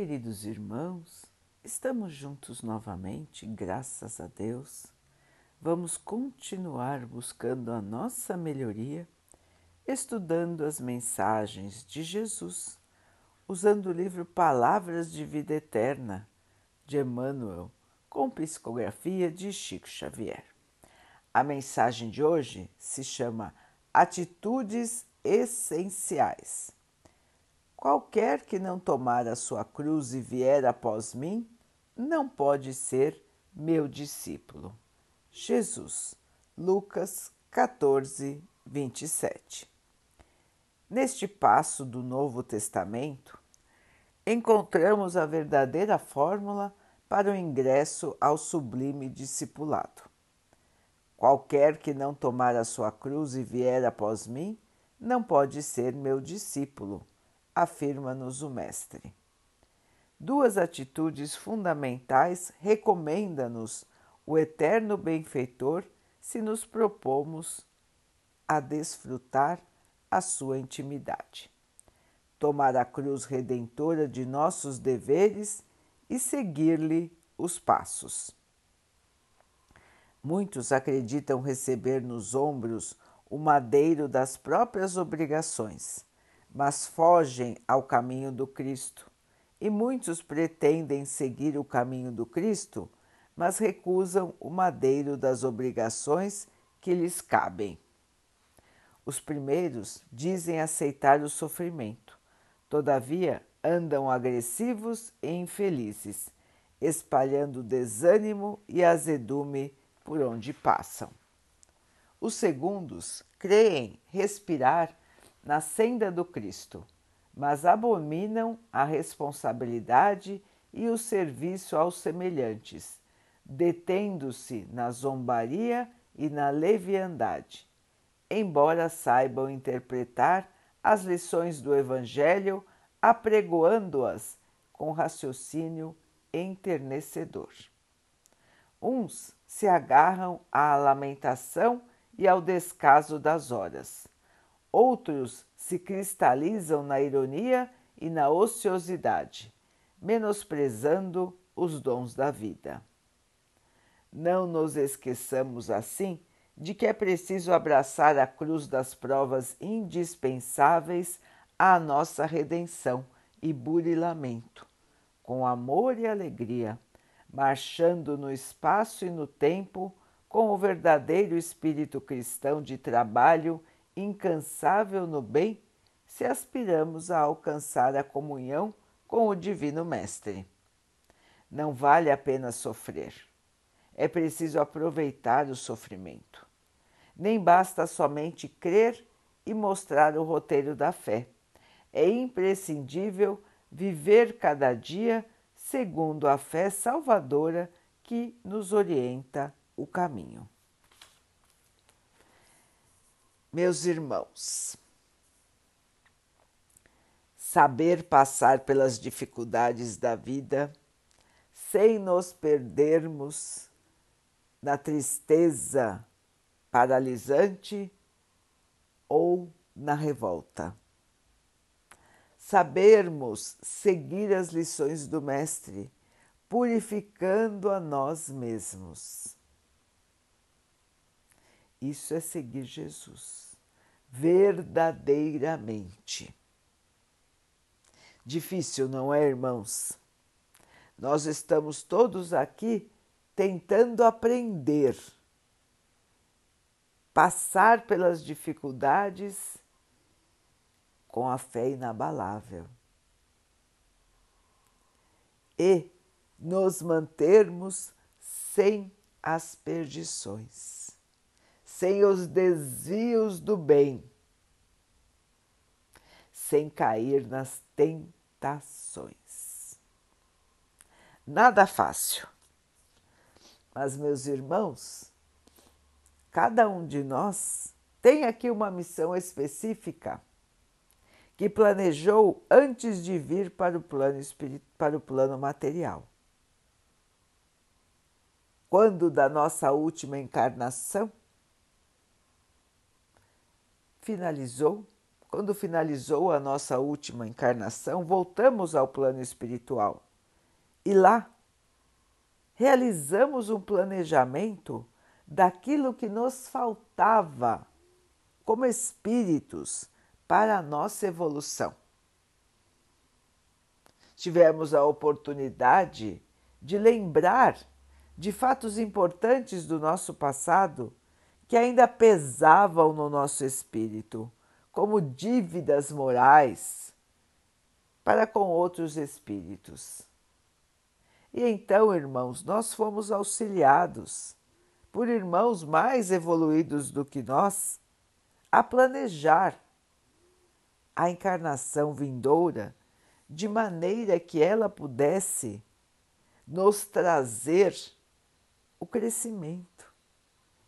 Queridos irmãos, estamos juntos novamente, graças a Deus. Vamos continuar buscando a nossa melhoria, estudando as mensagens de Jesus, usando o livro Palavras de Vida Eterna de Emmanuel, com psicografia de Chico Xavier. A mensagem de hoje se chama Atitudes Essenciais Qualquer que não tomar a sua cruz e vier após mim, não pode ser meu discípulo. Jesus, Lucas 14, 27. Neste passo do Novo Testamento, encontramos a verdadeira fórmula para o ingresso ao sublime discipulado. Qualquer que não tomar a sua cruz e vier após mim, não pode ser meu discípulo afirma-nos o Mestre. Duas atitudes fundamentais recomenda-nos o eterno benfeitor se nos propomos a desfrutar a sua intimidade. Tomar a cruz redentora de nossos deveres e seguir-lhe os passos. Muitos acreditam receber nos ombros o madeiro das próprias obrigações mas fogem ao caminho do Cristo. E muitos pretendem seguir o caminho do Cristo, mas recusam o madeiro das obrigações que lhes cabem. Os primeiros dizem aceitar o sofrimento, todavia andam agressivos e infelizes, espalhando desânimo e azedume por onde passam. Os segundos creem respirar na senda do Cristo, mas abominam a responsabilidade e o serviço aos semelhantes, detendo-se na zombaria e na leviandade, embora saibam interpretar as lições do Evangelho, apregoando-as com raciocínio enternecedor. Uns se agarram à lamentação e ao descaso das horas Outros se cristalizam na ironia e na ociosidade, menosprezando os dons da vida. Não nos esqueçamos, assim, de que é preciso abraçar a cruz das provas indispensáveis à nossa redenção e burilamento, com amor e alegria, marchando no espaço e no tempo com o verdadeiro espírito cristão de trabalho incansável no bem se aspiramos a alcançar a comunhão com o Divino Mestre. Não vale a pena sofrer. É preciso aproveitar o sofrimento. Nem basta somente crer e mostrar o roteiro da fé. É imprescindível viver cada dia segundo a fé salvadora que nos orienta o caminho. Meus irmãos, saber passar pelas dificuldades da vida sem nos perdermos na tristeza paralisante ou na revolta. Sabermos seguir as lições do Mestre, purificando a nós mesmos isso é seguir Jesus verdadeiramente. Difícil, não é, irmãos? Nós estamos todos aqui tentando aprender, passar pelas dificuldades com a fé inabalável e nos mantermos sem as perdições sem os desvios do bem, sem cair nas tentações. Nada fácil. Mas, meus irmãos, cada um de nós tem aqui uma missão específica que planejou antes de vir para o plano para o plano material. Quando da nossa última encarnação, finalizou quando finalizou a nossa última encarnação, voltamos ao plano espiritual e lá realizamos um planejamento daquilo que nos faltava como espíritos para a nossa evolução. Tivemos a oportunidade de lembrar de fatos importantes do nosso passado que ainda pesavam no nosso espírito, como dívidas morais para com outros espíritos. E então, irmãos, nós fomos auxiliados por irmãos mais evoluídos do que nós a planejar a encarnação vindoura de maneira que ela pudesse nos trazer o crescimento,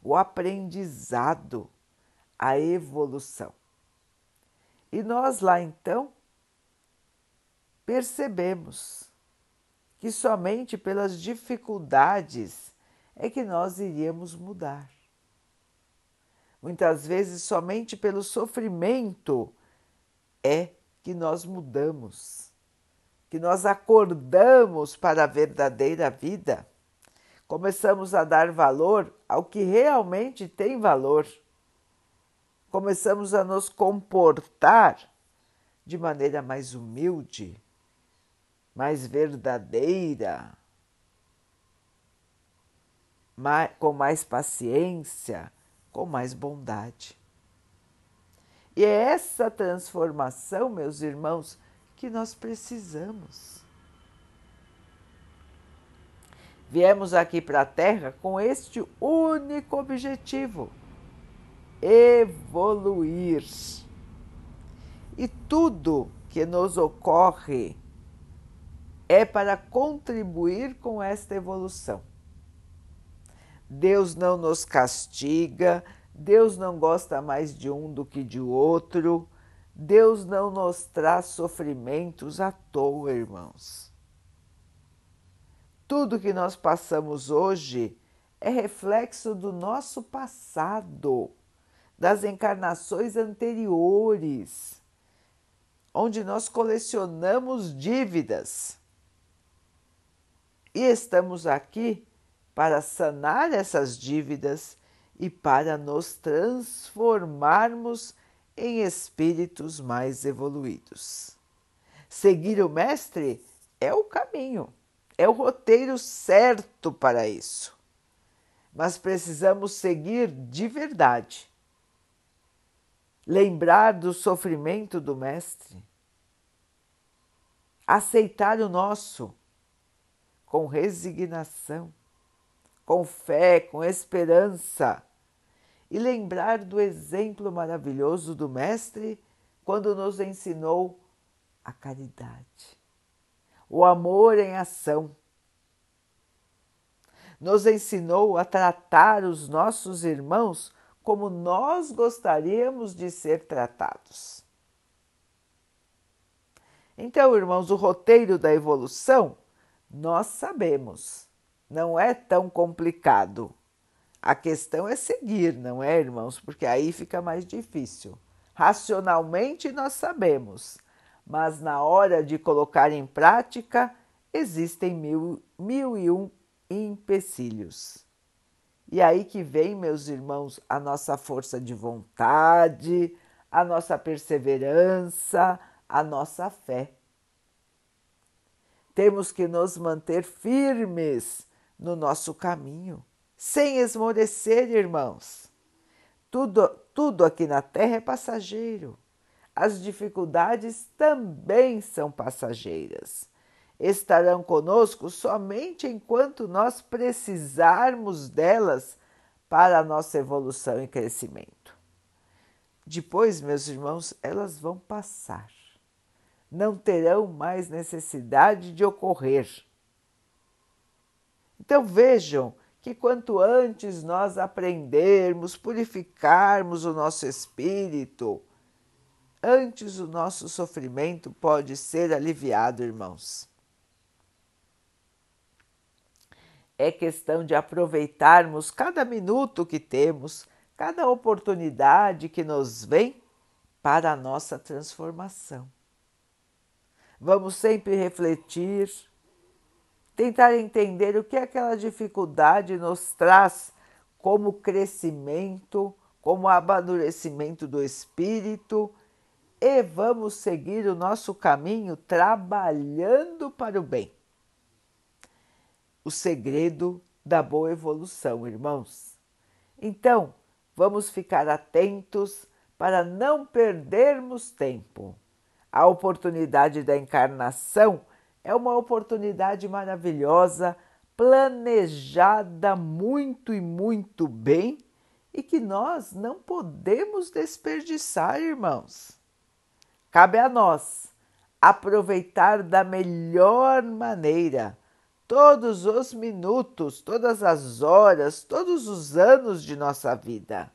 o aprendizado, a evolução. E nós lá então percebemos que somente pelas dificuldades é que nós iríamos mudar. Muitas vezes, somente pelo sofrimento é que nós mudamos, que nós acordamos para a verdadeira vida. Começamos a dar valor ao que realmente tem valor. Começamos a nos comportar de maneira mais humilde, mais verdadeira, com mais paciência, com mais bondade. E é essa transformação, meus irmãos, que nós precisamos. Viemos aqui para a Terra com este único objetivo: evoluir. E tudo que nos ocorre é para contribuir com esta evolução. Deus não nos castiga, Deus não gosta mais de um do que de outro, Deus não nos traz sofrimentos à toa, irmãos. Tudo que nós passamos hoje é reflexo do nosso passado, das encarnações anteriores, onde nós colecionamos dívidas e estamos aqui para sanar essas dívidas e para nos transformarmos em espíritos mais evoluídos. Seguir o Mestre é o caminho, é o roteiro certo para isso. Mas precisamos seguir de verdade. Lembrar do sofrimento do Mestre, aceitar o nosso com resignação, com fé, com esperança e lembrar do exemplo maravilhoso do Mestre quando nos ensinou a caridade, o amor em ação. Nos ensinou a tratar os nossos irmãos como nós gostaríamos de ser tratados. Então, irmãos, o roteiro da evolução nós sabemos, não é tão complicado. A questão é seguir, não é, irmãos? Porque aí fica mais difícil. Racionalmente nós sabemos, mas na hora de colocar em prática existem mil, mil e um empecilhos. E aí que vem, meus irmãos, a nossa força de vontade, a nossa perseverança, a nossa fé. Temos que nos manter firmes no nosso caminho, sem esmorecer, irmãos. Tudo, tudo aqui na Terra é passageiro. As dificuldades também são passageiras. Estarão conosco somente enquanto nós precisarmos delas para a nossa evolução e crescimento. Depois, meus irmãos, elas vão passar não terão mais necessidade de ocorrer. Então vejam que quanto antes nós aprendermos, purificarmos o nosso espírito, antes o nosso sofrimento pode ser aliviado, irmãos. É questão de aproveitarmos cada minuto que temos, cada oportunidade que nos vem para a nossa transformação. Vamos sempre refletir, tentar entender o que aquela dificuldade nos traz como crescimento, como amadurecimento do espírito e vamos seguir o nosso caminho trabalhando para o bem. O segredo da boa evolução, irmãos. Então, vamos ficar atentos para não perdermos tempo. A oportunidade da encarnação é uma oportunidade maravilhosa, planejada muito e muito bem e que nós não podemos desperdiçar, irmãos. Cabe a nós aproveitar da melhor maneira todos os minutos, todas as horas, todos os anos de nossa vida.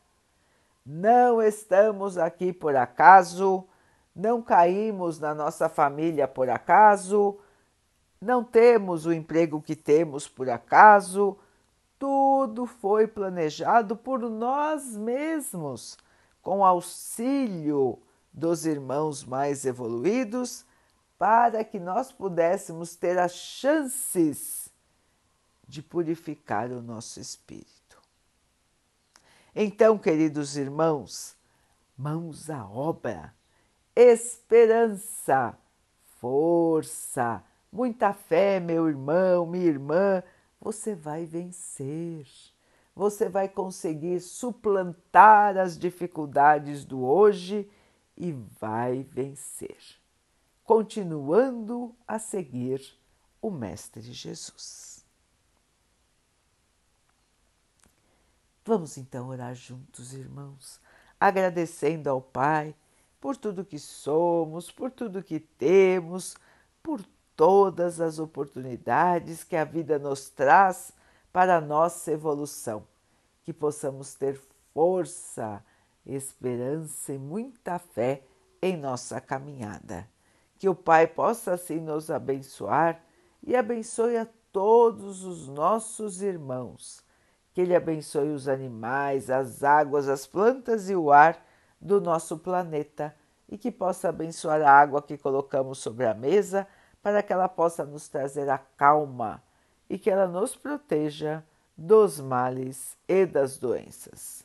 Não estamos aqui por acaso, não caímos na nossa família por acaso, não temos o emprego que temos por acaso, tudo foi planejado por nós mesmos, com auxílio dos irmãos mais evoluídos, para que nós pudéssemos ter as chances de purificar o nosso espírito. Então, queridos irmãos, mãos à obra, esperança, força, muita fé, meu irmão, minha irmã, você vai vencer. Você vai conseguir suplantar as dificuldades do hoje e vai vencer, continuando a seguir o Mestre Jesus. Vamos então orar juntos, irmãos, agradecendo ao Pai por tudo que somos, por tudo que temos, por todas as oportunidades que a vida nos traz para a nossa evolução, que possamos ter força esperança e muita fé em nossa caminhada. Que o Pai possa assim nos abençoar e abençoe a todos os nossos irmãos. Que Ele abençoe os animais, as águas, as plantas e o ar do nosso planeta e que possa abençoar a água que colocamos sobre a mesa para que ela possa nos trazer a calma e que ela nos proteja dos males e das doenças.